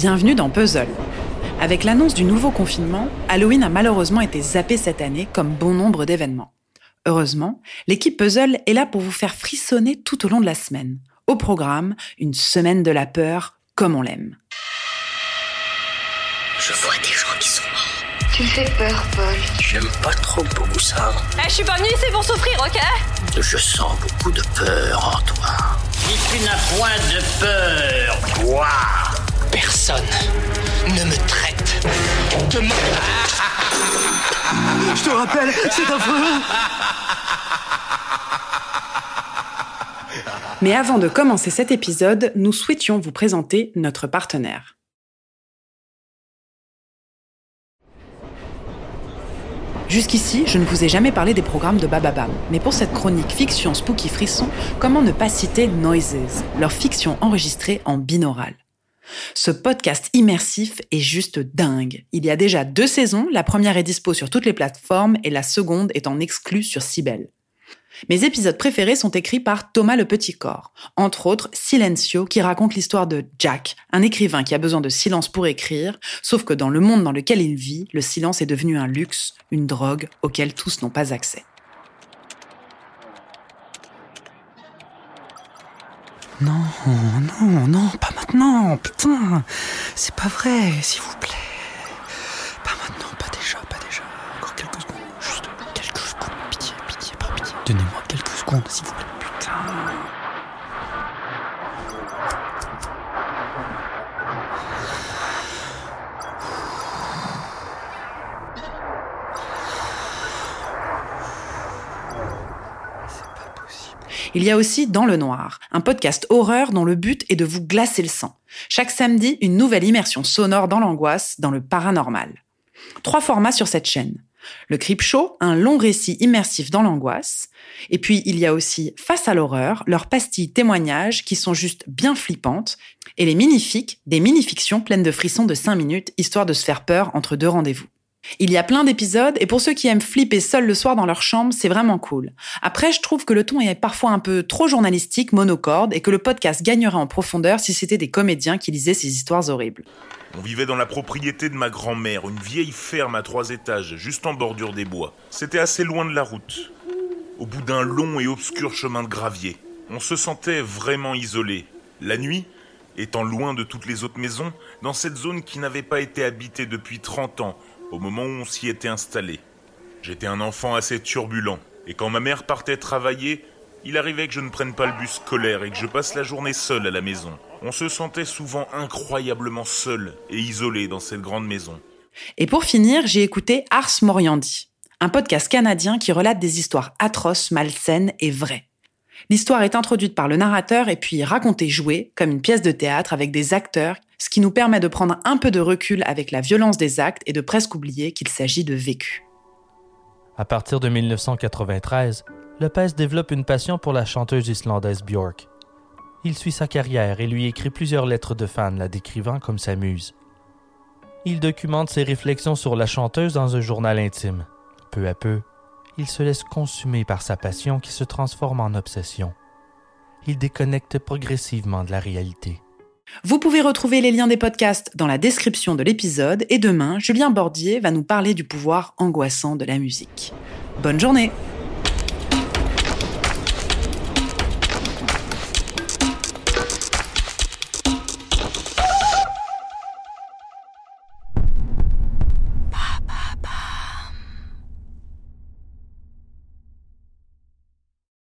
Bienvenue dans Puzzle. Avec l'annonce du nouveau confinement, Halloween a malheureusement été zappé cette année comme bon nombre d'événements. Heureusement, l'équipe Puzzle est là pour vous faire frissonner tout au long de la semaine. Au programme, une semaine de la peur comme on l'aime. Je vois des gens qui sont morts. Tu fais peur, Paul. J'aime pas trop beaucoup ça. Eh, je suis pas venue ici pour souffrir, ok? Je sens beaucoup de peur en toi. Si tu n'as point de peur, moi, Personne ne me traite de mort. Je te rappelle, c'est affreux Mais avant de commencer cet épisode, nous souhaitions vous présenter notre partenaire. Jusqu'ici, je ne vous ai jamais parlé des programmes de Bababam, mais pour cette chronique fiction spooky frisson, comment ne pas citer Noises, leur fiction enregistrée en binaural? Ce podcast immersif est juste dingue. Il y a déjà deux saisons, la première est dispo sur toutes les plateformes et la seconde est en exclu sur Cybelle. Mes épisodes préférés sont écrits par Thomas le Petit Corps, entre autres Silencio qui raconte l'histoire de Jack, un écrivain qui a besoin de silence pour écrire, sauf que dans le monde dans lequel il vit, le silence est devenu un luxe, une drogue auquel tous n'ont pas accès. Non, non, non, pas maintenant, putain C'est pas vrai, s'il vous plaît. Pas maintenant, pas déjà, pas déjà. Encore quelques secondes, juste quelques secondes. Pitié, pitié, par pitié. Donnez-moi quelques secondes, s'il vous plaît. Il y a aussi Dans le Noir, un podcast horreur dont le but est de vous glacer le sang. Chaque samedi, une nouvelle immersion sonore dans l'angoisse, dans le paranormal. Trois formats sur cette chaîne. Le Creep Show, un long récit immersif dans l'angoisse. Et puis, il y a aussi Face à l'horreur, leurs pastilles témoignages qui sont juste bien flippantes. Et les minifiques, des mini-fictions pleines de frissons de 5 minutes, histoire de se faire peur entre deux rendez-vous. Il y a plein d'épisodes et pour ceux qui aiment flipper seuls le soir dans leur chambre, c'est vraiment cool. Après, je trouve que le ton est parfois un peu trop journalistique, monocorde et que le podcast gagnerait en profondeur si c'était des comédiens qui lisaient ces histoires horribles. On vivait dans la propriété de ma grand-mère, une vieille ferme à trois étages, juste en bordure des bois. C'était assez loin de la route. Au bout d'un long et obscur chemin de gravier, on se sentait vraiment isolé. La nuit, étant loin de toutes les autres maisons, dans cette zone qui n'avait pas été habitée depuis 30 ans, au moment où on s'y était installé. J'étais un enfant assez turbulent, et quand ma mère partait travailler, il arrivait que je ne prenne pas le bus scolaire et que je passe la journée seul à la maison. On se sentait souvent incroyablement seul et isolé dans cette grande maison. Et pour finir, j'ai écouté Ars Moriandi, un podcast canadien qui relate des histoires atroces, malsaines et vraies. L'histoire est introduite par le narrateur et puis racontée jouée comme une pièce de théâtre avec des acteurs, ce qui nous permet de prendre un peu de recul avec la violence des actes et de presque oublier qu'il s'agit de vécu. À partir de 1993, Lopez développe une passion pour la chanteuse islandaise Björk. Il suit sa carrière et lui écrit plusieurs lettres de fans la décrivant comme sa muse. Il documente ses réflexions sur la chanteuse dans un journal intime. Peu à peu, il se laisse consumer par sa passion qui se transforme en obsession. Il déconnecte progressivement de la réalité. Vous pouvez retrouver les liens des podcasts dans la description de l'épisode et demain, Julien Bordier va nous parler du pouvoir angoissant de la musique. Bonne journée